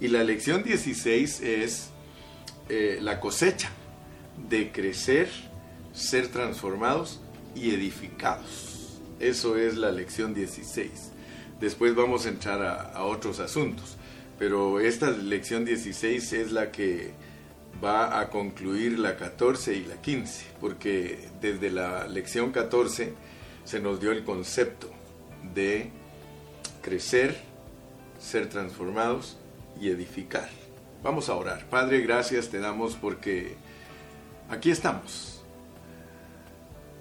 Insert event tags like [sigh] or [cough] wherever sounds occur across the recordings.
Y la lección 16 es eh, la cosecha de crecer, ser transformados y edificados. Eso es la lección 16. Después vamos a entrar a, otros asuntos, pero esta lección 16 es la que va a concluir la 14 y la 15, porque desde la lección 14 se nos dio el concepto de crecer, ser transformados y edificar. Vamos a orar. Padre, gracias te damos porque aquí estamos,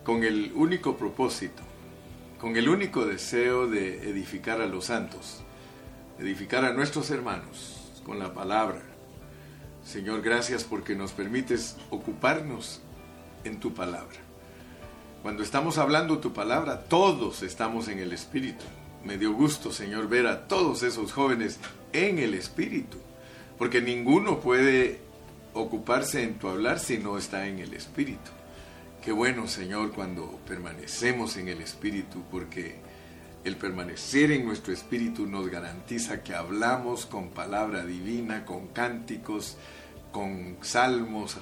con el único propósito, con el único deseo de edificar a los santos, edificar a nuestros hermanos con la palabra. Señor, gracias porque nos permites ocuparnos en tu palabra. Cuando estamos hablando tu palabra, todos estamos en el Espíritu. Me dio gusto, Señor, ver a todos esos jóvenes en el Espíritu, porque ninguno puede ocuparse en tu hablar si no está en el Espíritu. Qué bueno, Señor, cuando permanecemos en el Espíritu, porque el permanecer en nuestro Espíritu nos garantiza que hablamos con palabra divina, con cánticos, con salmos.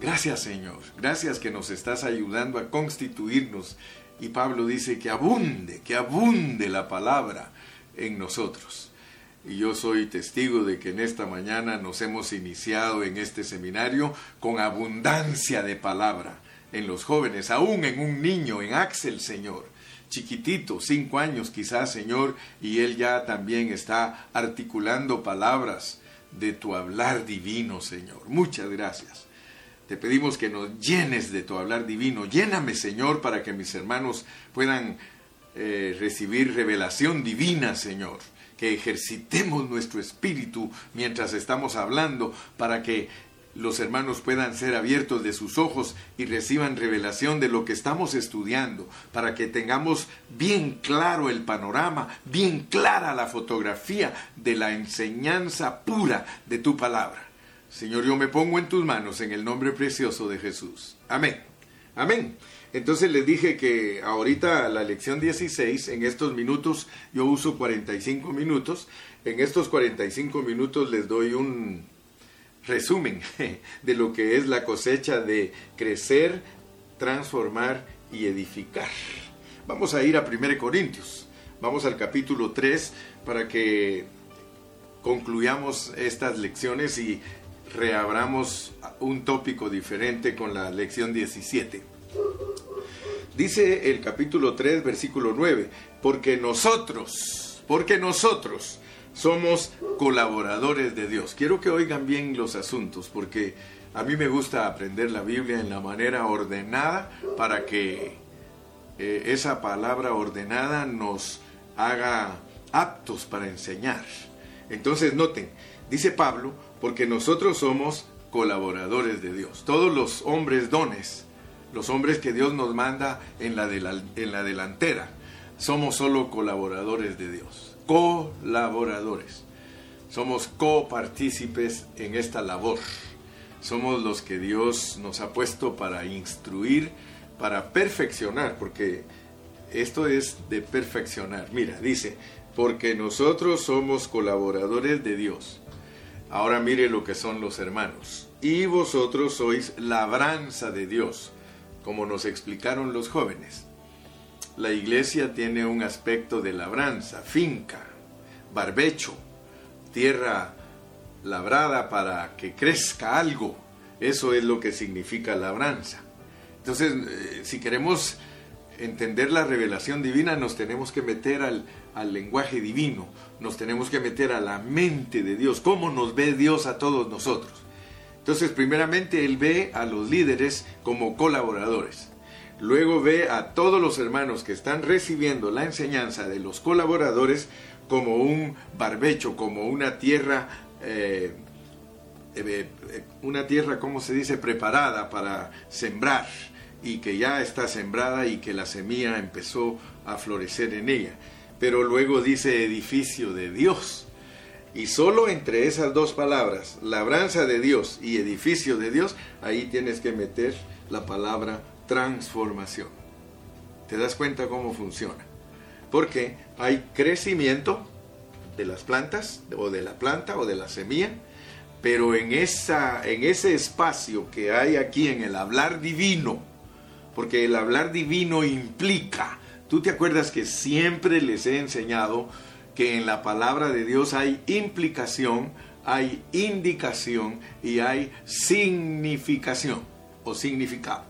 Gracias, Señor. Gracias que nos estás ayudando a constituirnos. Y Pablo dice que abunde, que abunde la palabra en nosotros. Y yo soy testigo de que en esta mañana nos hemos iniciado en este seminario con abundancia de palabra en los jóvenes, aún en un niño, en Axel, Señor, chiquitito, cinco años quizás, Señor, y él ya también está articulando palabras de tu hablar divino, Señor. Muchas gracias. Te pedimos que nos llenes de tu hablar divino. Lléname, Señor, para que mis hermanos puedan eh, recibir revelación divina, Señor que ejercitemos nuestro espíritu mientras estamos hablando para que los hermanos puedan ser abiertos de sus ojos y reciban revelación de lo que estamos estudiando, para que tengamos bien claro el panorama, bien clara la fotografía de la enseñanza pura de tu palabra. Señor, yo me pongo en tus manos en el nombre precioso de Jesús. Amén. Amén. Entonces les dije que ahorita la lección 16, en estos minutos, yo uso 45 minutos, en estos 45 minutos les doy un resumen [laughs] de lo que es la cosecha de crecer, transformar y edificar. Vamos a ir a 1 Corintios, vamos al capítulo 3 para que concluyamos estas lecciones y reabramos un tópico diferente con la lección 17. Dice el capítulo 3, versículo 9, porque nosotros, porque nosotros somos colaboradores de Dios. Quiero que oigan bien los asuntos, porque a mí me gusta aprender la Biblia en la manera ordenada para que eh, esa palabra ordenada nos haga aptos para enseñar. Entonces noten, dice Pablo, porque nosotros somos colaboradores de Dios. Todos los hombres dones los hombres que Dios nos manda en la, delantera. Somos solo colaboradores de Dios, colaboradores. Somos copartícipes en esta labor. Somos los que Dios nos ha puesto para instruir, para perfeccionar, porque esto es de perfeccionar. Mira, dice, porque nosotros somos colaboradores de Dios. Ahora mire lo que son los hermanos. Y vosotros sois labranza de Dios como nos explicaron los jóvenes. La iglesia tiene un aspecto de labranza, finca, barbecho, tierra labrada para que crezca algo. Eso es lo que significa labranza. Entonces, eh, si queremos entender la revelación divina, nos tenemos que meter al, al, lenguaje divino, nos tenemos que meter a la mente de Dios, cómo nos ve Dios a todos nosotros. Entonces, primeramente, él ve a los líderes como colaboradores. Luego ve a todos los hermanos que están recibiendo la enseñanza de los colaboradores como un barbecho, como una tierra, eh, eh, eh, una tierra, ¿cómo se dice?, preparada para sembrar y que ya está sembrada y que la semilla empezó a florecer en ella. Pero luego dice edificio de Dios. Y solo entre esas dos palabras, labranza de Dios y edificio de Dios, ahí tienes que meter la palabra transformación. ¿Te das cuenta cómo funciona? Porque hay crecimiento de las plantas, o de la planta, o de la semilla, pero en, esa, en ese espacio que hay aquí en el hablar divino, porque el hablar divino implica, tú te acuerdas que siempre les he enseñado que en la palabra de Dios hay implicación, hay indicación y hay significación o significado.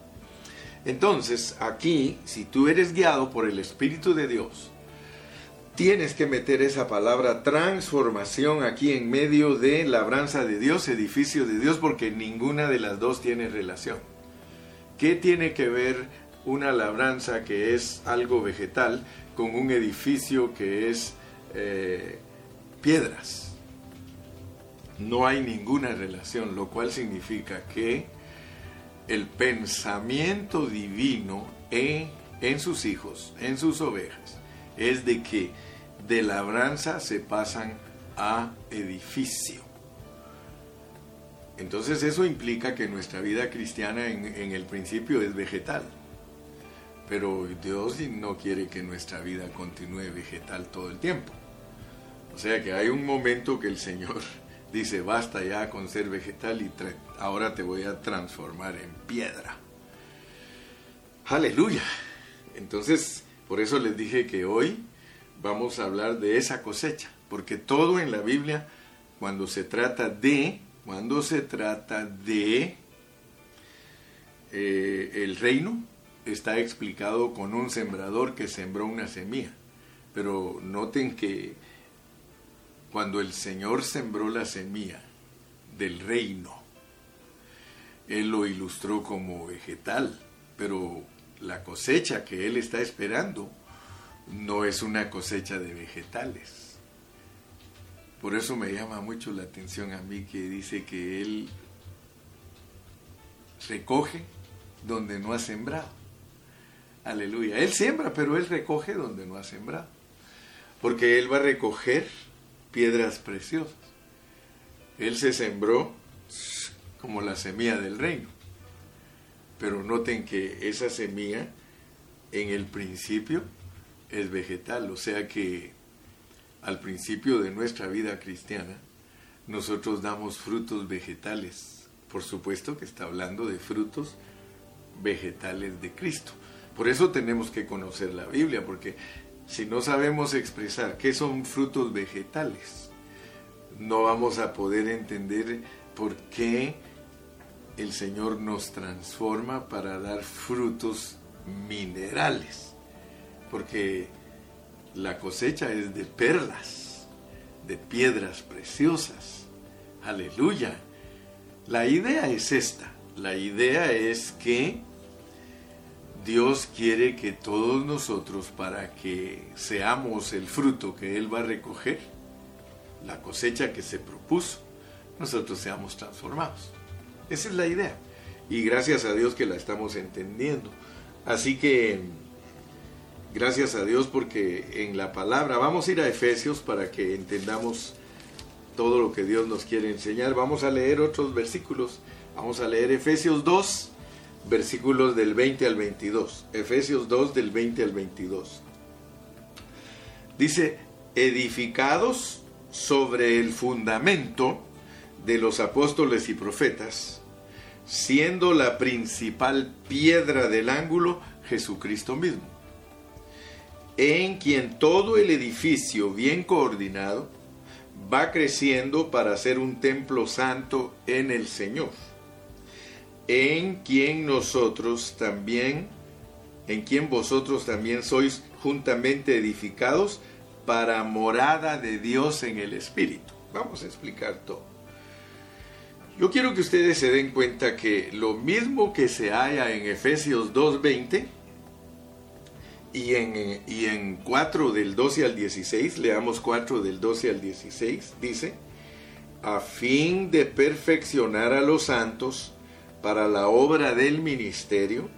Entonces, aquí, si tú eres guiado por el Espíritu de Dios, tienes que meter esa palabra transformación aquí en medio de labranza de Dios, edificio de Dios, porque ninguna de las dos tiene relación. ¿Qué tiene que ver una labranza que es algo vegetal con un edificio que es eh, piedras? No hay ninguna relación, lo cual significa que el pensamiento divino en, en sus hijos, en sus ovejas, es de que de labranza se pasan a edificio. Entonces eso implica que nuestra vida cristiana en, en, el principio es vegetal. Pero Dios no quiere que nuestra vida continúe vegetal todo el tiempo. O sea que hay un momento que el Señor [laughs] dice, basta ya con ser vegetal y ahora te voy a transformar en piedra. Aleluya. Entonces, por eso les dije que hoy vamos a hablar de esa cosecha, porque todo en la Biblia, cuando se trata de, cuando se trata de eh, el reino, está explicado con un sembrador que sembró una semilla. Pero noten que cuando el Señor sembró la semilla del reino, Él lo ilustró como vegetal, pero la cosecha que Él está esperando no es una cosecha de vegetales. Por eso me llama mucho la atención a mí que dice que Él recoge donde no ha sembrado. Aleluya. Él siembra, pero Él recoge donde no ha sembrado. Porque Él va a recoger piedras preciosas. Él se sembró como la semilla del reino. Pero noten que esa semilla en el principio es vegetal, o sea que al principio de nuestra vida cristiana nosotros damos frutos vegetales. Por supuesto que está hablando de frutos vegetales de Cristo. Por eso tenemos que conocer la Biblia, porque si no sabemos expresar qué son frutos vegetales, no vamos a poder entender por qué el Señor nos transforma para dar frutos minerales. Porque la cosecha es de perlas, de piedras preciosas. Aleluya. La idea es esta. La idea es que Dios quiere que todos nosotros, para que seamos el fruto que Él va a recoger, la cosecha que se propuso, nosotros seamos transformados. Esa es la idea. Y gracias a Dios que la estamos entendiendo. Así que, gracias a Dios porque en la palabra, vamos a ir a Efesios para que entendamos todo lo que Dios nos quiere enseñar. Vamos a leer otros versículos. Vamos a leer Efesios 2, versículos del 20 al 22. Efesios 2 del 20 al 22. Dice, edificados sobre el fundamento de los apóstoles y profetas, siendo la principal piedra del ángulo Jesucristo mismo, en quien todo el edificio bien coordinado va creciendo para ser un templo santo en el Señor en quien nosotros también, en quien vosotros también sois juntamente edificados para morada de Dios en el Espíritu. Vamos a explicar todo. Yo quiero que ustedes se den cuenta que lo mismo que se halla en Efesios 2.20 y en, y en 4 del 12 al 16, leamos 4 del 12 al 16, dice, a fin de perfeccionar a los santos, para la obra del ministerio,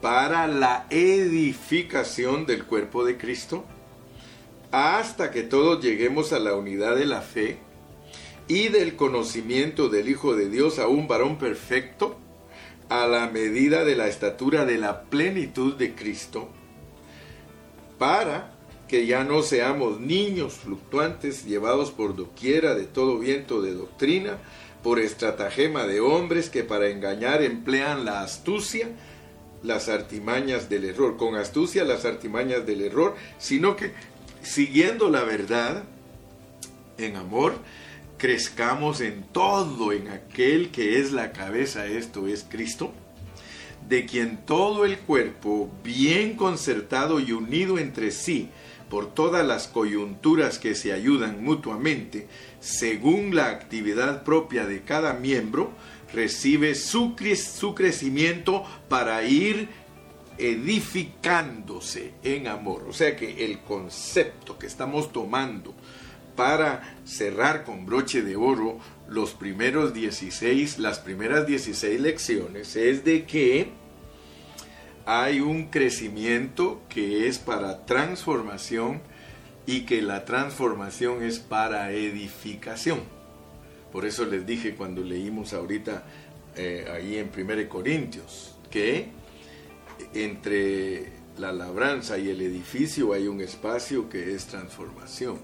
para la edificación del cuerpo de Cristo, hasta que todos lleguemos a la unidad de la fe y del conocimiento del Hijo de Dios a un varón perfecto, a la medida de la estatura de la plenitud de Cristo, para que ya no seamos niños fluctuantes llevados por doquiera de todo viento de doctrina, por estratagema de hombres que para engañar emplean la astucia, las artimañas del error, con astucia las artimañas del error, sino que siguiendo la verdad en amor, crezcamos en todo en aquel que es la cabeza, esto es Cristo, de quien todo el cuerpo, bien concertado y unido entre sí, por todas las coyunturas que se ayudan mutuamente, según la actividad propia de cada miembro, recibe su, su crecimiento para ir edificándose en amor. O sea que el concepto que estamos tomando para cerrar con broche de oro los primeros 16, las primeras 16 lecciones es de que hay un crecimiento que es para transformación y que la transformación es para edificación. Por eso les dije cuando leímos ahorita eh, ahí en 1 Corintios que entre la labranza y el edificio hay un espacio que es transformación.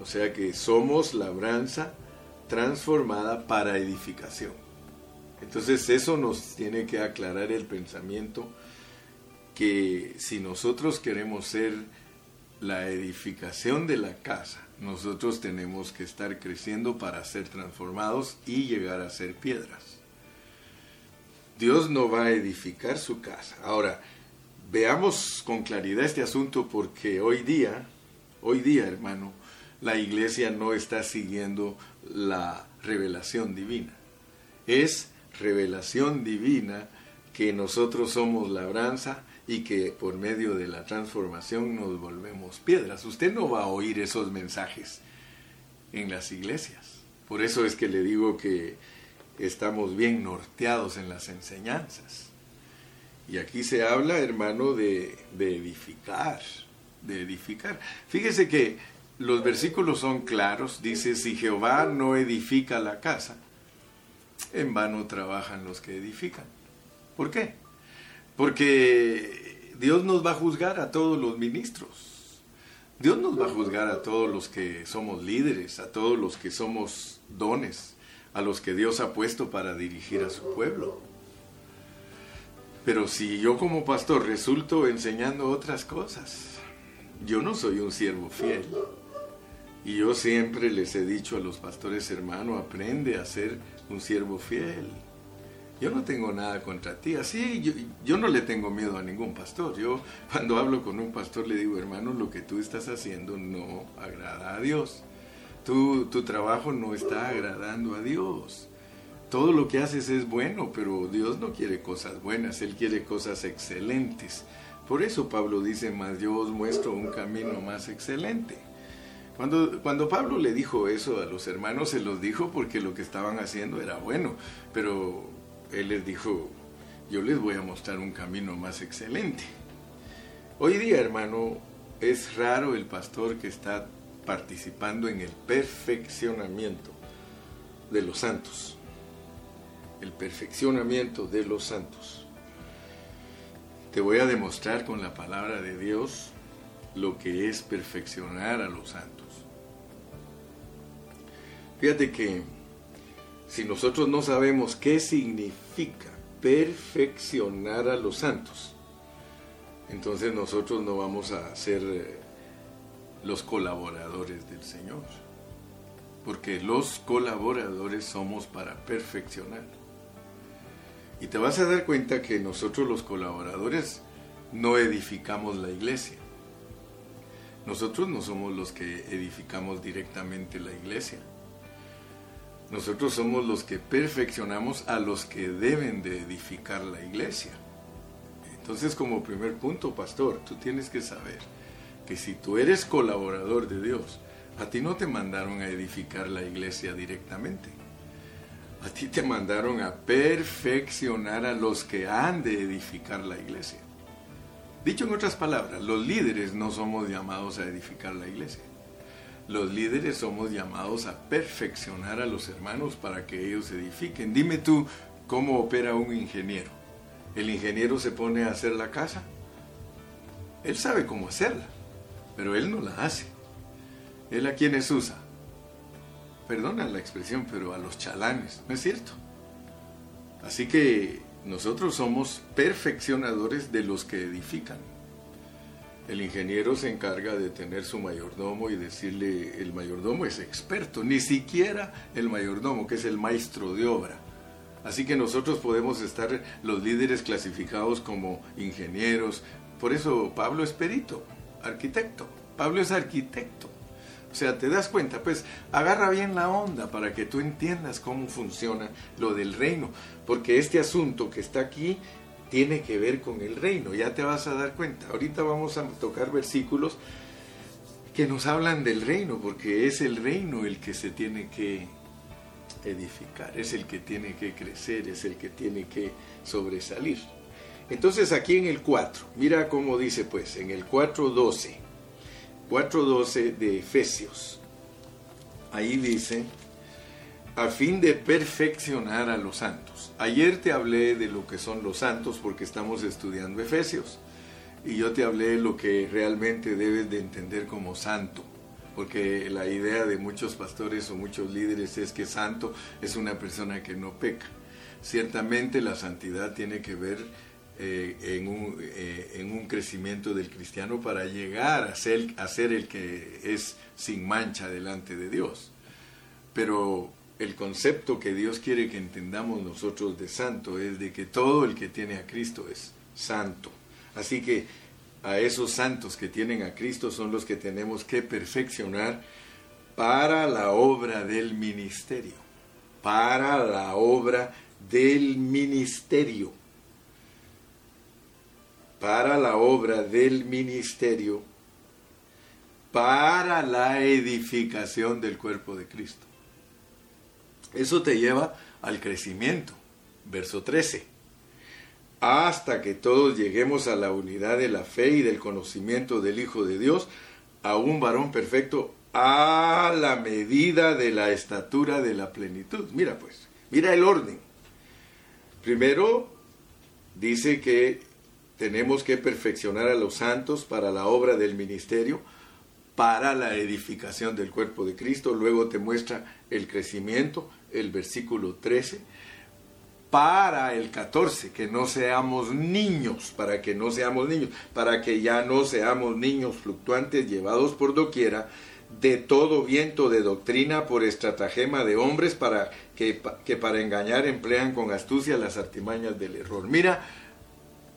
O sea que somos labranza transformada para edificación. Entonces eso nos tiene que aclarar el pensamiento que si nosotros queremos ser la edificación de la casa, nosotros tenemos que estar creciendo para ser transformados y llegar a ser piedras. Dios no va a edificar su casa. Ahora, veamos con claridad este asunto porque hoy día, hoy día, hermano, la iglesia no está siguiendo la revelación divina. Es revelación divina que nosotros somos labranza y que por medio de la transformación nos volvemos piedras. Usted no va a oír esos mensajes en las iglesias. Por eso es que le digo que estamos bien norteados en las enseñanzas. Y aquí se habla, hermano, de, edificar, de edificar. Fíjese que los versículos son claros, dice, si Jehová no edifica la casa, en vano trabajan los que edifican. ¿Por qué? Porque Dios nos va a juzgar a todos los ministros. Dios nos va a juzgar a todos los que somos líderes, a todos los que somos dones, a los que Dios ha puesto para dirigir a su pueblo. Pero si yo como pastor resulto enseñando otras cosas, yo no soy un siervo fiel. Y yo siempre les he dicho a los pastores hermanos, aprende a ser un siervo fiel. Yo no tengo nada contra ti. Así, yo, yo, no le tengo miedo a ningún pastor. Yo cuando hablo con un pastor le digo, hermano, lo que tú estás haciendo no agrada a Dios. Tu, tu trabajo no está agradando a Dios. Todo lo que haces es bueno, pero Dios no quiere cosas buenas, Él quiere cosas excelentes. Por eso Pablo dice, más yo os muestro un camino más excelente. Cuando, cuando Pablo le dijo eso a los hermanos, se los dijo porque lo que estaban haciendo era bueno, pero él les dijo, yo les voy a mostrar un camino más excelente. Hoy día, hermano, es raro el pastor que está participando en el perfeccionamiento de los santos. El perfeccionamiento de los santos. Te voy a demostrar con la palabra de Dios lo que es perfeccionar a los santos. Fíjate que si nosotros no sabemos qué significa perfeccionar a los santos, entonces nosotros no vamos a ser eh, los colaboradores del Señor. Porque los colaboradores somos para perfeccionar. Y te vas a dar cuenta que nosotros los colaboradores no edificamos la iglesia. Nosotros no somos los que edificamos directamente la iglesia. Nosotros somos los que perfeccionamos a los que deben de edificar la iglesia. Entonces, como primer punto, pastor, tú tienes que saber que si tú eres colaborador de Dios, a ti no te mandaron a edificar la iglesia directamente. A ti te mandaron a perfeccionar a los que han de edificar la iglesia. Dicho en otras palabras, los líderes no somos llamados a edificar la iglesia. Los líderes somos llamados a perfeccionar a los hermanos para que ellos edifiquen. Dime tú cómo opera un ingeniero. El ingeniero se pone a hacer la casa. Él sabe cómo hacerla. pero Él no la hace. Él a quienes usa. Perdona la expresión, pero a los chalanes, ¿no es cierto? Así que nosotros somos perfeccionadores de los que edifican. El ingeniero se encarga de tener su mayordomo y decirle, el mayordomo es experto, ni siquiera el mayordomo, que es el maestro de obra. Así que nosotros podemos estar los líderes clasificados como ingenieros. Por eso Pablo es perito, arquitecto. Pablo es arquitecto. O sea, te das cuenta, pues agarra bien la onda para que tú entiendas cómo funciona lo del reino, porque este asunto que está aquí tiene que ver con el reino, ya te vas a dar cuenta. Ahorita vamos a tocar versículos que nos hablan del reino, porque es el reino el que se tiene que edificar, es el que tiene que crecer, es el que tiene que sobresalir. Entonces aquí en el 4, mira cómo dice pues, en el 4.12 4.12 de Efesios. Ahí dice, a fin de perfeccionar a los santos. Ayer te hablé de lo que son los santos porque estamos estudiando Efesios. Y yo te hablé de lo que realmente debes de entender como santo. Porque la idea de muchos pastores o muchos líderes es que santo es una persona que no peca. Ciertamente la santidad tiene que ver eh, en, un, eh, en, un, crecimiento del cristiano para llegar a ser, a ser el que es sin mancha delante de Dios. Pero el concepto que Dios quiere que entendamos nosotros de santo es de que todo el que tiene a Cristo es santo. Así que a esos santos que tienen a Cristo son los que tenemos que perfeccionar para la obra del ministerio. Para la obra del ministerio para la obra del ministerio, para la edificación del cuerpo de Cristo. Eso te lleva al crecimiento. Verso 13. Hasta que todos lleguemos a la unidad de la fe y del conocimiento del Hijo de Dios, a un varón perfecto, a la medida de la estatura de la plenitud. Mira pues, mira el orden. Primero dice que tenemos que perfeccionar a los santos para la obra del ministerio, para la edificación del cuerpo de Cristo. Luego te muestra el crecimiento, el versículo 13. Para el 14, que no seamos niños, para que no seamos niños, para que ya no seamos niños fluctuantes llevados por doquiera de todo viento de doctrina por estratagema de hombres para que, que para engañar emplean con astucia las artimañas del error. Mira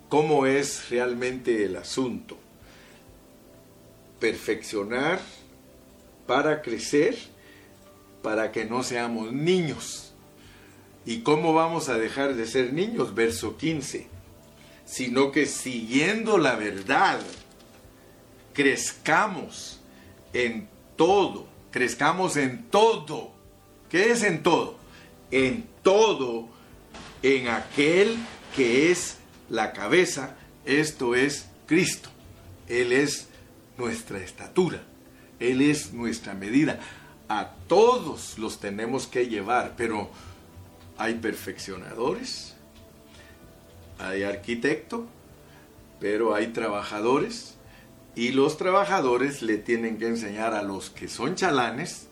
cómo es realmente el asunto. Perfeccionar para crecer, para que no seamos niños. ¿Y cómo vamos a dejar de ser niños? Verso 15. Sino que siguiendo la verdad, crezcamos en todo, crezcamos en todo. ¿Qué es en todo? En todo, en aquel que es la cabeza, esto es Cristo. Él es nuestra estatura, Él es nuestra medida. A todos los tenemos que llevar, pero hay perfeccionadores, hay arquitecto, pero hay trabajadores y los trabajadores le tienen que enseñar a los que son chalanes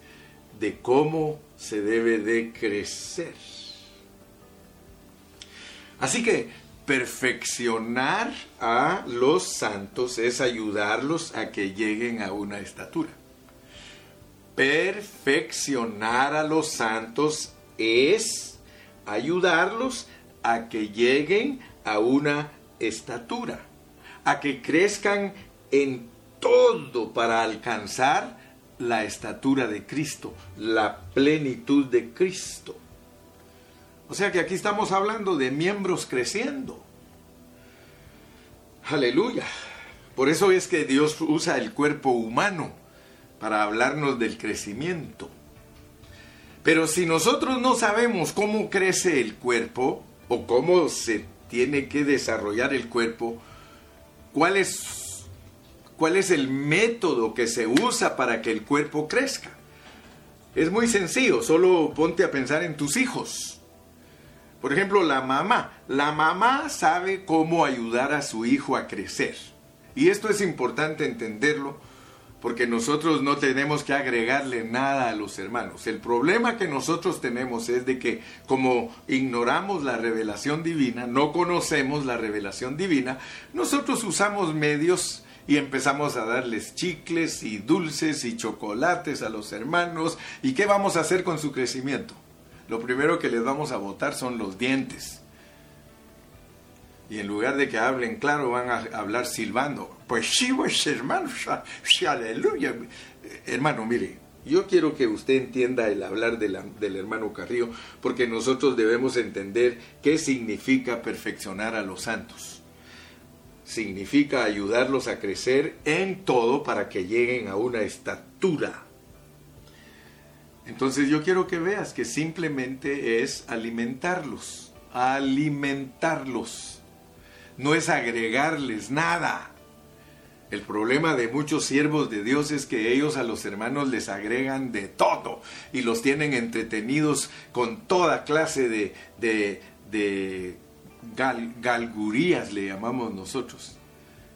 de cómo se debe de crecer. Así que perfeccionar a los santos es ayudarlos a que lleguen a una estatura. Perfeccionar a los santos es ayudarlos a que lleguen a una estatura, a que crezcan en todo para alcanzar la estatura de Cristo, la plenitud de Cristo. O sea que aquí estamos hablando de miembros creciendo. Aleluya. Por eso es que Dios usa el cuerpo humano para hablarnos del crecimiento. Pero si nosotros no sabemos cómo crece el cuerpo o cómo se tiene que desarrollar el cuerpo, ¿cuál es, cuál es el método que se usa para que el cuerpo crezca? Es muy sencillo, solo ponte a pensar en tus hijos. Por ejemplo, la mamá. La mamá sabe cómo ayudar a su hijo a crecer. Y esto es importante entenderlo porque nosotros no tenemos que agregarle nada a los hermanos. El problema que nosotros tenemos es de que como ignoramos la revelación divina, no conocemos la revelación divina, nosotros usamos medios y empezamos a darles chicles y dulces y chocolates a los hermanos. ¿Y qué vamos a hacer con su crecimiento? Lo primero que les vamos a botar son los dientes. Y en lugar de que hablen claro, van a hablar silbando. Pues sí, pues hermano, aleluya. Hermano, mire, yo quiero que usted entienda el hablar del hermano Carrillo, porque nosotros debemos entender qué significa perfeccionar a los santos. Significa ayudarlos a crecer en todo para que lleguen a una estatura. Entonces yo quiero que veas que simplemente es alimentarlos, alimentarlos no es agregarles nada. El problema de muchos siervos de Dios es que ellos a los hermanos les agregan de todo y los tienen entretenidos con toda clase de, de, galgurías, le llamamos nosotros,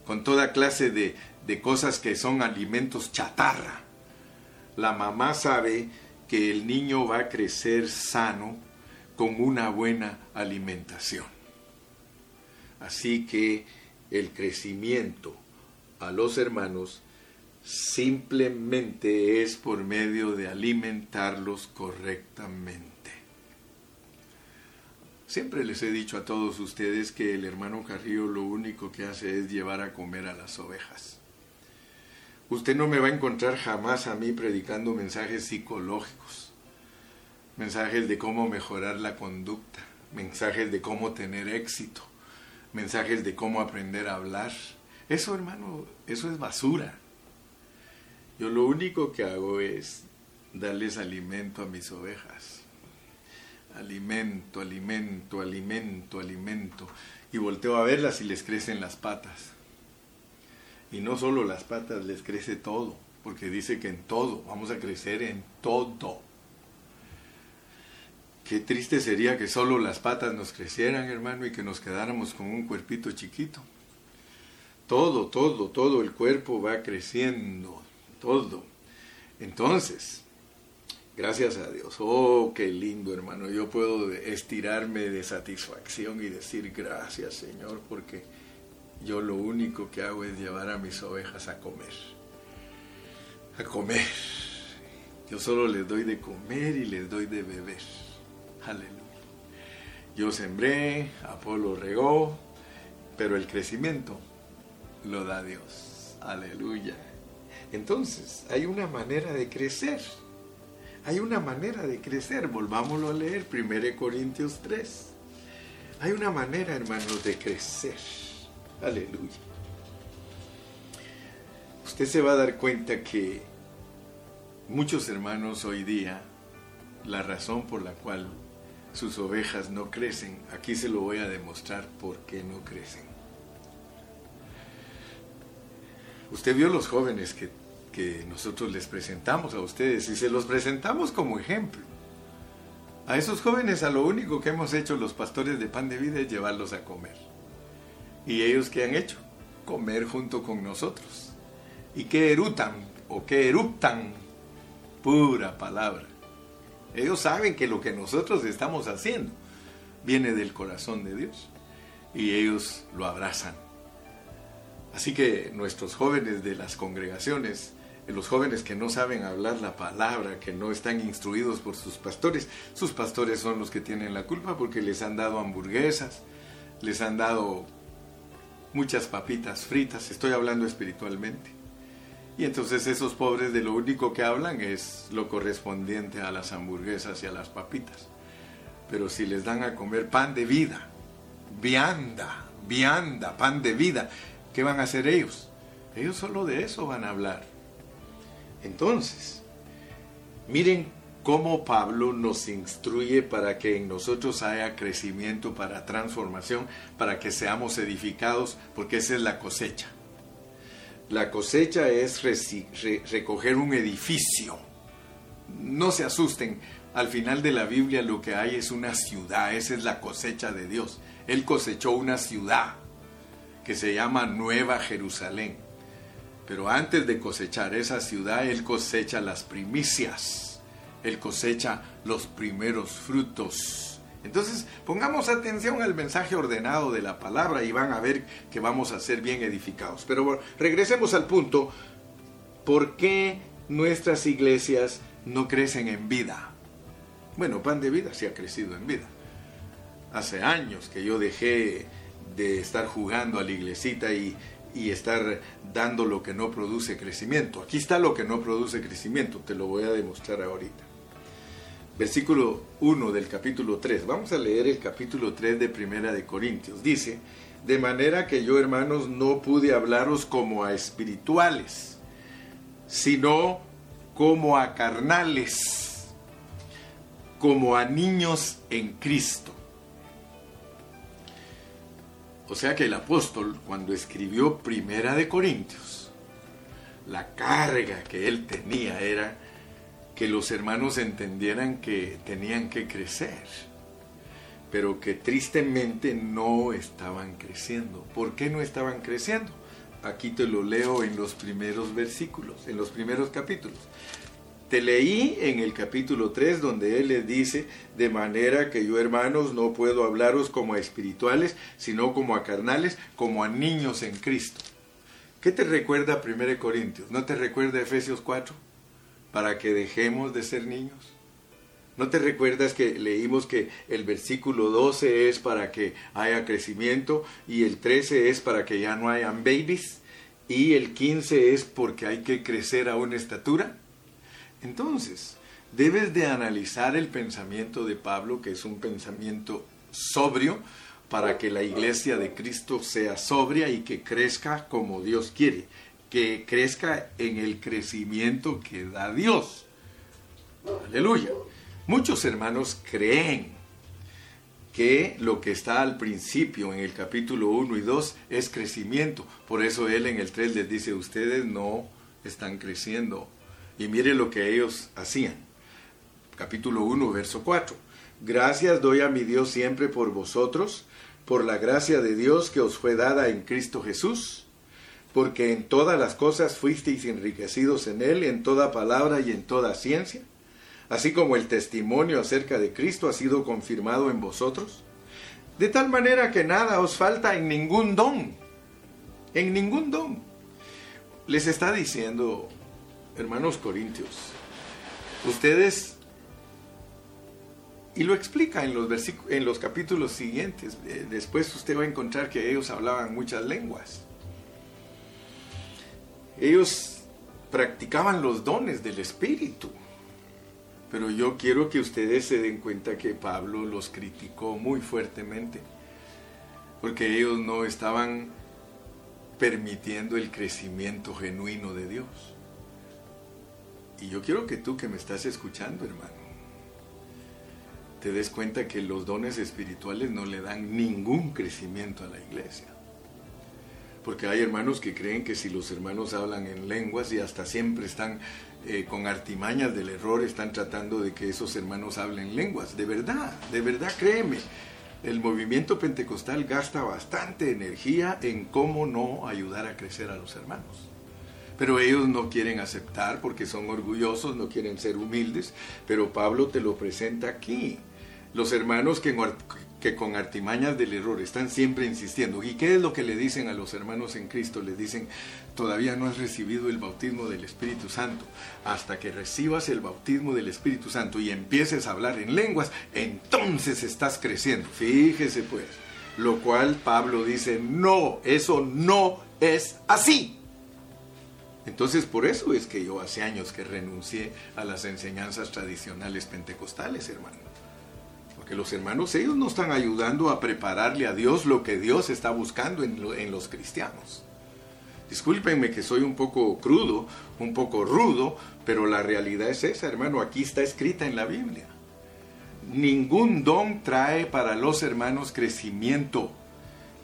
con toda clase de, de cosas que son alimentos chatarra. La mamá sabe que el niño va a crecer sano con una buena alimentación. Así que el crecimiento a los hermanos simplemente es por medio de alimentarlos correctamente. Siempre les he dicho a todos ustedes que el hermano Carrillo lo único que hace es llevar a comer a las ovejas. Usted no me va a encontrar jamás a mí predicando mensajes psicológicos, mensajes de cómo mejorar la conducta, mensajes de cómo tener éxito mensajes de cómo aprender a hablar. Eso, hermano, eso es basura. Yo lo único que hago es darles alimento a mis ovejas. Alimento, alimento, alimento, alimento. Y volteo a verlas y les crecen las patas. Y no solo las patas, les crece todo, porque dice que en todo, vamos a crecer en todo. Qué triste sería que solo las patas nos crecieran, hermano, y que nos quedáramos con un cuerpito chiquito. Todo, todo, todo el cuerpo va creciendo, todo. Entonces, gracias a Dios, oh, qué lindo, hermano, yo puedo estirarme de satisfacción y decir gracias, Señor, porque yo lo único que hago es llevar a mis ovejas a comer. A comer. Yo solo les doy de comer y les doy de beber. Aleluya. Yo sembré, Apolo regó, pero el crecimiento lo da Dios. Aleluya. Entonces, hay una manera de crecer. Hay una manera de crecer. Volvámoslo a leer, 1 Corintios 3. Hay una manera, hermanos, de crecer. Aleluya. Usted se va a dar cuenta que muchos hermanos hoy día, la razón por la cual sus ovejas no crecen. Aquí se lo voy a demostrar por qué no crecen. Usted vio los jóvenes que, que nosotros les presentamos a ustedes y se los presentamos como ejemplo. A esos jóvenes a lo único que hemos hecho los pastores de pan de vida es llevarlos a comer. ¿Y ellos qué han hecho? Comer junto con nosotros. ¿Y qué erutan o qué eruptan? Pura palabra. Ellos saben que lo que nosotros estamos haciendo viene del corazón de Dios y ellos lo abrazan. Así que nuestros jóvenes de las congregaciones, los jóvenes que no saben hablar la palabra, que no están instruidos por sus pastores, sus pastores son los que tienen la culpa porque les han dado hamburguesas, les han dado muchas papitas fritas, estoy hablando espiritualmente y entonces esos pobres de lo único que hablan es lo correspondiente a las hamburguesas y a las papitas. Pero si les dan a comer pan de vida, vianda, vianda, pan de vida, ¿qué van a hacer ellos? Ellos solo de eso van a hablar. Entonces, miren cómo Pablo nos instruye para que en nosotros haya crecimiento, para transformación, para que seamos edificados, porque esa es la cosecha. La cosecha es recoger un edificio. No se asusten, al final de la Biblia lo que hay es una ciudad, esa es la cosecha de Dios. Él cosechó una ciudad que se llama Nueva Jerusalén. Pero antes de cosechar esa ciudad, Él cosecha las primicias. Él cosecha los primeros frutos. Entonces, pongamos atención al mensaje ordenado de la palabra y van a ver que vamos a ser bien edificados. Pero regresemos al punto, ¿por qué nuestras iglesias no crecen en vida? Bueno, pan de vida sí ha crecido en vida. Hace años que yo dejé de estar jugando a la iglesita y, y estar dando lo que no produce crecimiento. Aquí está lo que no produce crecimiento, te lo voy a demostrar ahorita versículo 1 del capítulo 3. Vamos a leer el capítulo 3 de Primera de Corintios. Dice, de manera que yo, hermanos, no pude hablaros como a espirituales, sino como a carnales, como a niños en Cristo. O sea que el apóstol, cuando escribió Primera de Corintios, la carga que él tenía era que los hermanos entendieran que tenían que crecer, pero que tristemente no estaban creciendo. ¿Por qué no estaban creciendo? Aquí te lo leo en los primeros versículos, en los primeros capítulos. Te leí en el capítulo 3 donde él les dice, de manera que yo hermanos no puedo hablaros como a espirituales, sino como a carnales, como a niños en Cristo. ¿Qué te recuerda 1 Corintios? ¿No te recuerda Efesios 4? Para que dejemos de ser niños? ¿No te recuerdas que leímos que el versículo 12 es para que haya crecimiento y el 13 es para que ya no hayan babies y el 15 es porque hay que crecer a una estatura? Entonces, debes de analizar el pensamiento de Pablo, que es un pensamiento sobrio, para que la iglesia de Cristo sea sobria y que crezca como Dios quiere que crezca en el crecimiento que da Dios. Aleluya. Muchos hermanos creen que lo que está al principio en el capítulo 1 y 2 es crecimiento. Por eso él en el 3 les dice, ustedes no están creciendo. Y mire lo que ellos hacían. Capítulo 1, verso 4. Gracias doy a mi Dios siempre por vosotros, por la gracia de Dios que os fue dada en Cristo Jesús porque en todas las cosas fuisteis enriquecidos en él, en toda palabra y en toda ciencia, así como el testimonio acerca de Cristo ha sido confirmado en vosotros, de tal manera que nada os falta en ningún don, en ningún don. Les está diciendo, hermanos corintios, ustedes, y lo explica en los, en los capítulos siguientes, eh, después usted va a encontrar que ellos hablaban muchas lenguas ellos practicaban los dones del Espíritu. Pero yo quiero que ustedes se den cuenta que Pablo los criticó muy fuertemente, porque ellos no estaban permitiendo el crecimiento genuino de Dios. Y yo quiero que tú que me estás escuchando, hermano, te des cuenta que los dones espirituales no le dan ningún crecimiento a la iglesia. Porque hay hermanos que creen que si los hermanos hablan en lenguas y hasta siempre están eh, con artimañas del error, están tratando de que esos hermanos hablen lenguas. De verdad, de verdad créeme. El movimiento pentecostal gasta bastante energía en cómo no ayudar a crecer a los hermanos. Pero ellos no quieren aceptar porque son orgullosos, no quieren ser humildes. Pero Pablo te lo presenta aquí. Los hermanos que, que con artimañas del error están siempre insistiendo. ¿Y qué es lo que le dicen a los hermanos en Cristo? Les dicen, todavía no has recibido el bautismo del Espíritu Santo. Hasta que recibas el bautismo del Espíritu Santo y empieces a hablar en lenguas, entonces estás creciendo. Fíjese pues, lo cual Pablo dice, no, eso no es así. Entonces por eso es que yo hace años que renuncié a las enseñanzas tradicionales pentecostales, hermano. Porque los hermanos, ellos no están ayudando a prepararle a Dios lo que Dios está buscando en, los cristianos. Discúlpenme que soy un poco crudo, un poco rudo, pero la realidad es esa, hermano. Aquí está escrita en la Biblia. Ningún don trae para los hermanos crecimiento.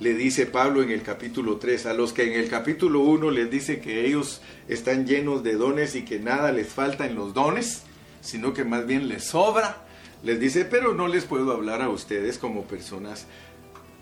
Le dice Pablo en el capítulo 3, a los que en el capítulo 1 les dice que ellos están llenos de dones y que nada les falta en los dones, sino que más bien les sobra les dice, pero no les puedo hablar a ustedes como personas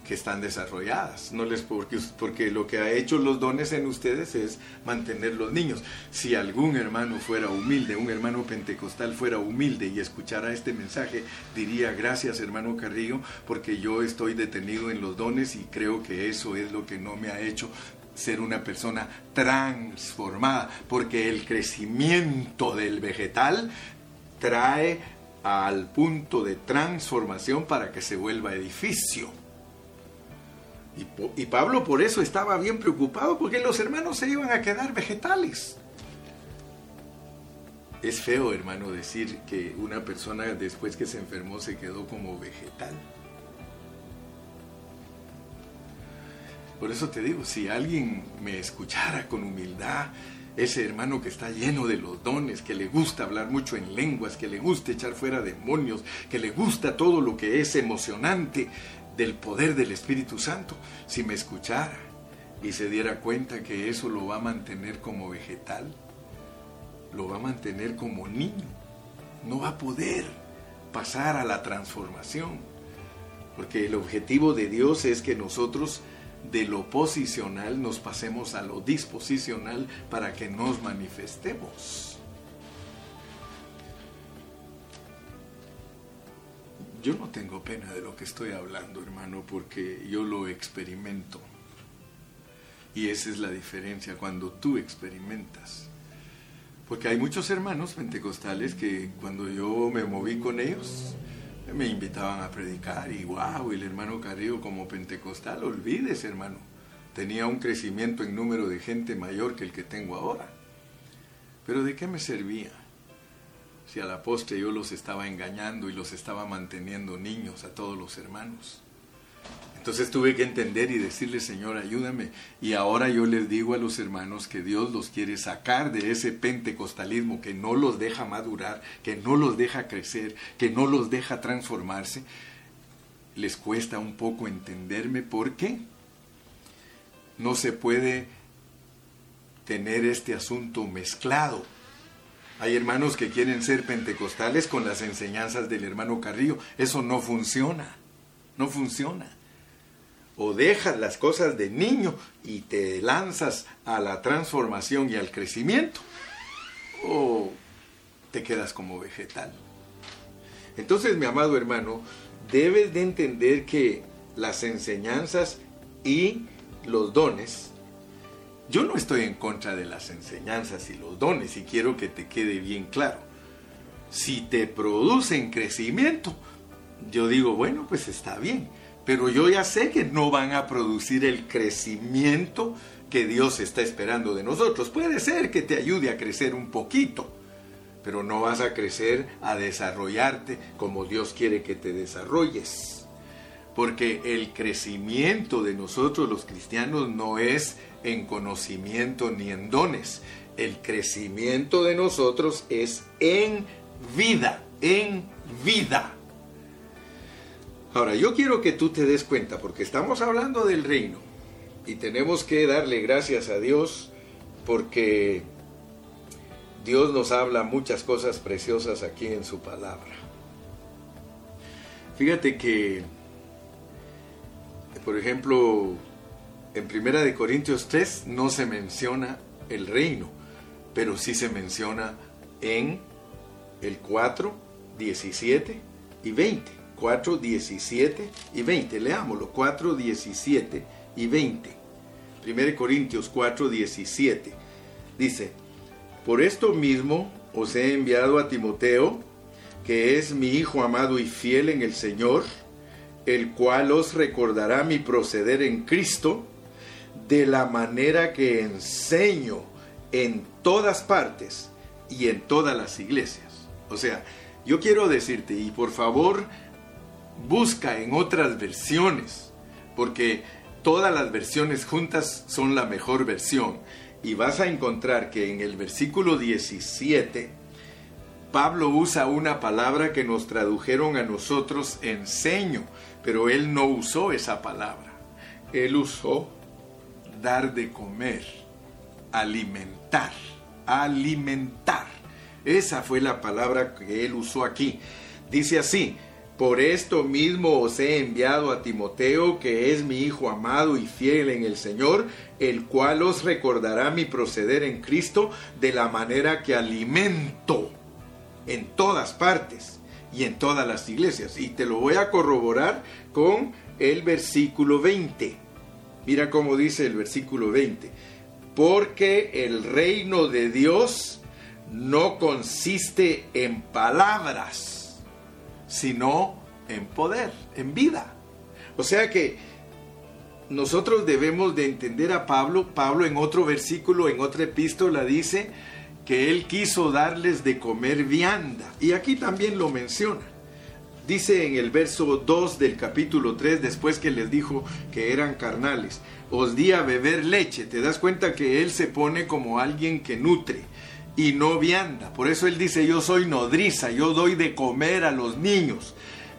que están desarrolladas, no les porque, porque lo que ha hecho los dones en ustedes es mantener los niños. Si algún hermano fuera humilde, un hermano pentecostal fuera humilde y escuchara este mensaje, diría gracias hermano Carrillo, porque yo estoy detenido en los dones y creo que eso es lo que no me ha hecho ser una persona transformada, porque el crecimiento del vegetal trae al punto de transformación para que se vuelva edificio. Y, Pablo por eso estaba bien preocupado, porque los hermanos se iban a quedar vegetales. Es feo, hermano, decir que una persona después que se enfermó se quedó como vegetal. Por eso te digo, si alguien me escuchara con humildad, ese hermano que está lleno de los dones, que le gusta hablar mucho en lenguas, que le gusta echar fuera demonios, que le gusta todo lo que es emocionante, del poder del Espíritu Santo, si me escuchara y se diera cuenta que eso lo va a mantener como vegetal, lo va a mantener como niño, no va a poder pasar a la transformación, porque el objetivo de Dios es que nosotros de lo posicional nos pasemos a lo disposicional para que nos manifestemos. Yo no tengo pena de lo que estoy hablando, hermano, porque yo lo experimento. Y esa es la diferencia cuando tú experimentas. Porque hay muchos hermanos pentecostales que cuando yo me moví con ellos, me invitaban a predicar y wow, el hermano Carrillo como pentecostal, olvides hermano, tenía un crecimiento en número de gente mayor que el que tengo ahora. Pero ¿de qué me servía? si a la postre yo los estaba engañando y los estaba manteniendo niños a todos los hermanos. Entonces tuve que entender y decirle, Señor, ayúdame. Y ahora yo les digo a los hermanos que Dios los quiere sacar de ese pentecostalismo que no los deja madurar, que no los deja crecer, que no los deja transformarse. Les cuesta un poco entenderme por qué. No se puede tener este asunto mezclado hay hermanos que quieren ser pentecostales con las enseñanzas del hermano Carrillo. Eso no funciona. No funciona. O dejas las cosas de niño y te lanzas a la transformación y al crecimiento. O te quedas como vegetal. Entonces, mi amado hermano, debes de entender que las enseñanzas y los dones yo no estoy en contra de las enseñanzas y los dones y quiero que te quede bien claro. Si te producen crecimiento, yo digo, bueno, pues está bien, pero yo ya sé que no van a producir el crecimiento que Dios está esperando de nosotros. Puede ser que te ayude a crecer un poquito, pero no vas a crecer a desarrollarte como Dios quiere que te desarrolles. Porque el crecimiento de nosotros los cristianos no es en conocimiento ni en dones. El crecimiento de nosotros es en vida, en vida. Ahora, yo quiero que tú te des cuenta, porque estamos hablando del reino y tenemos que darle gracias a Dios porque Dios nos habla muchas cosas preciosas aquí en su palabra. Fíjate que, por ejemplo, en Primera de Corintios 3 no se menciona el reino, pero sí se menciona en el 4, 17 y 20. 4, 17 y 20. Leámoslo. 4, 17 y 20. 1 Corintios 4, 17. Dice, por esto mismo os he enviado a Timoteo, que es mi hijo amado y fiel en el Señor, el cual os recordará mi proceder en Cristo, de la manera que enseño en todas partes y en todas las iglesias. O sea, yo quiero decirte, y por favor, busca en otras versiones, porque todas las versiones juntas son la mejor versión. Y vas a encontrar que en el versículo 17, Pablo usa una palabra que nos tradujeron a nosotros enseño, pero él no usó esa palabra. Él usó dar de comer, alimentar, alimentar. Esa fue la palabra que él usó aquí. Dice así, Por esto mismo os he enviado a Timoteo, que es mi hijo amado y fiel en el Señor, el cual os recordará mi proceder en Cristo de la manera que alimento en todas partes y en todas las iglesias. Y te lo voy a corroborar con el versículo 20. Mira cómo dice el versículo 20. Porque el reino de Dios no consiste en palabras sino en poder, en vida. O sea que nosotros debemos de entender a Pablo. Pablo en otro versículo, en otra epístola dice que él quiso darles de comer vianda. Y aquí también lo menciona. Dice en el verso 2 del capítulo 3, después que les dijo que eran carnales, os di a beber leche. Te das cuenta que él se pone como alguien que nutre y no vianda. Por eso él dice, yo soy nodriza, yo doy de comer a los niños,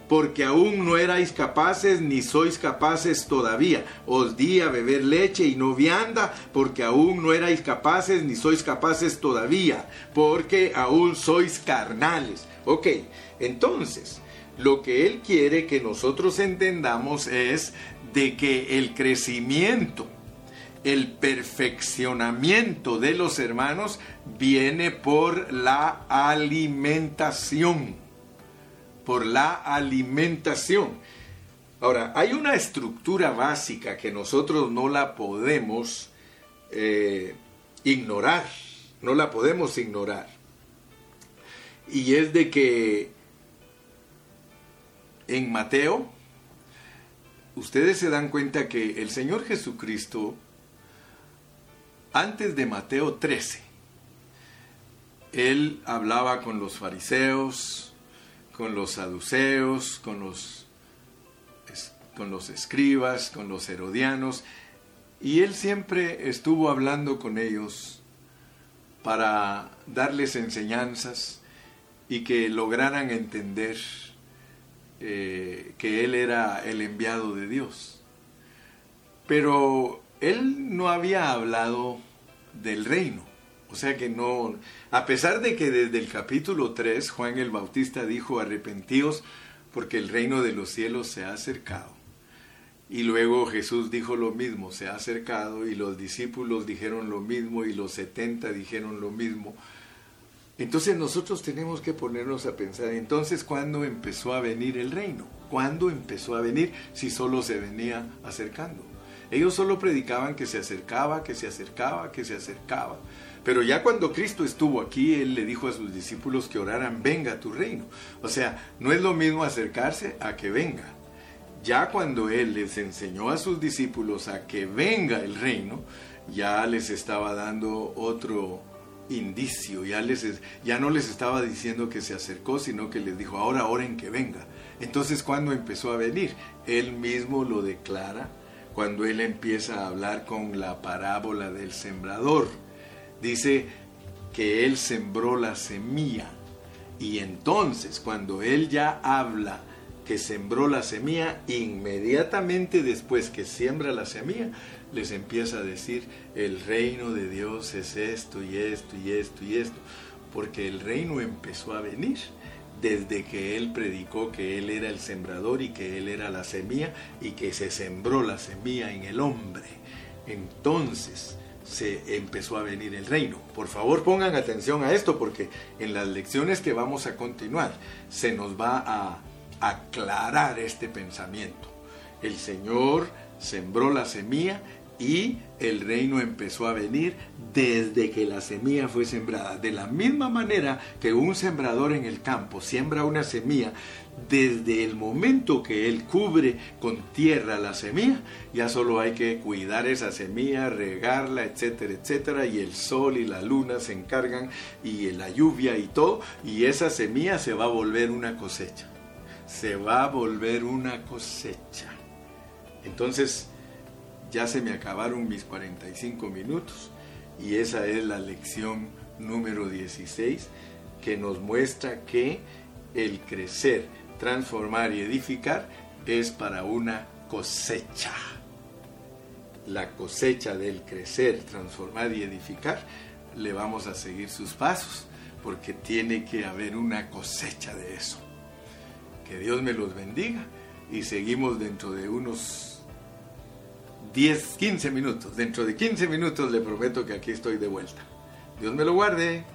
porque aún no erais capaces ni sois capaces todavía. Os di a beber leche y no vianda, porque aún no erais capaces ni sois capaces todavía, porque aún sois carnales. Ok, entonces, lo que él quiere que nosotros entendamos es de que el crecimiento, el perfeccionamiento de los hermanos viene por la alimentación. Por la alimentación. Ahora, hay una estructura básica que nosotros no la podemos eh, ignorar, no la podemos ignorar. Y es de que en Mateo, ustedes se dan cuenta que el Señor Jesucristo antes de Mateo 13, él hablaba con los fariseos, con los saduceos, con los, con los escribas, con los herodianos, y él siempre estuvo hablando con ellos para darles enseñanzas y que lograran entender eh, que él era el enviado de Dios. Pero él no había hablado del reino. O sea que no, a pesar de que desde el capítulo 3 Juan el Bautista dijo arrepentíos porque el reino de los cielos se ha acercado. Y luego Jesús dijo lo mismo, se ha acercado y los discípulos dijeron lo mismo y los 70 dijeron lo mismo. Entonces nosotros tenemos que ponernos a pensar, entonces, ¿cuándo empezó a venir el reino? ¿Cuándo empezó a venir si solo se venía acercando? Ellos solo predicaban que se acercaba, que se acercaba, que se acercaba. Pero ya cuando Cristo estuvo aquí, Él le dijo a sus discípulos que oraran, venga tu reino. O sea, no es lo mismo acercarse a que venga. Ya cuando Él les enseñó a sus discípulos a que venga el reino, ya les estaba dando otro indicio, ya, les, ya no les estaba diciendo que se acercó, sino que les dijo, ahora oren que venga. Entonces, cuando empezó a venir? Él mismo lo declara cuando él empieza a hablar con la parábola del sembrador. Dice que él sembró la semilla y entonces cuando él ya habla que sembró la semilla, inmediatamente después que siembra la semilla, les empieza a decir, el reino de Dios es esto y esto y esto y esto, porque el reino empezó a venir desde que él predicó que él era el sembrador y que él era la semilla y que se sembró la semilla en el hombre. Entonces se empezó a venir el reino. Por favor pongan atención a esto porque en las lecciones que vamos a continuar se nos va a aclarar este pensamiento. El Señor sembró la semilla y el reino empezó a venir desde que la semilla fue sembrada. De la misma manera que un sembrador en el campo siembra una semilla, desde el momento que él cubre con tierra la semilla, ya solo hay que cuidar esa semilla, regarla, etcétera, etcétera, y el sol y la luna se encargan, y la lluvia y todo, y esa semilla se va a volver una cosecha. Se va a volver una cosecha. Entonces, ya se me acabaron mis 45 minutos y esa es la lección número 16 que nos muestra que el crecer, transformar y edificar es para una cosecha. La cosecha del crecer, transformar y edificar, le vamos a seguir sus pasos porque tiene que haber una cosecha de eso. Que Dios me los bendiga y seguimos dentro de unos 10, 15 minutos. Dentro de 15 minutos le prometo que aquí estoy de vuelta. Dios me lo guarde.